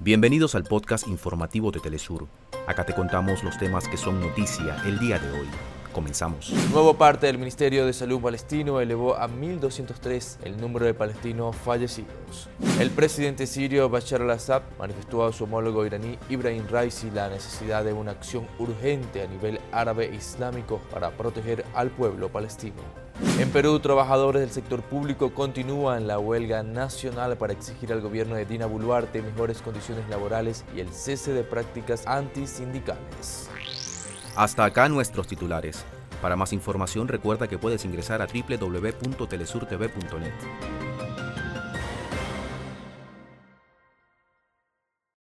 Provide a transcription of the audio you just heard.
Bienvenidos al podcast informativo de Telesur. Acá te contamos los temas que son noticia el día de hoy. Comenzamos. Nuevo parte del Ministerio de Salud palestino elevó a 1.203 el número de palestinos fallecidos. El presidente sirio Bashar al-Assad manifestó a su homólogo iraní Ibrahim Raisi la necesidad de una acción urgente a nivel árabe e islámico para proteger al pueblo palestino. En Perú, trabajadores del sector público continúan la huelga nacional para exigir al gobierno de Dina Boluarte mejores condiciones laborales y el cese de prácticas antisindicales. Hasta acá nuestros titulares. Para más información recuerda que puedes ingresar a www.telesurtv.net.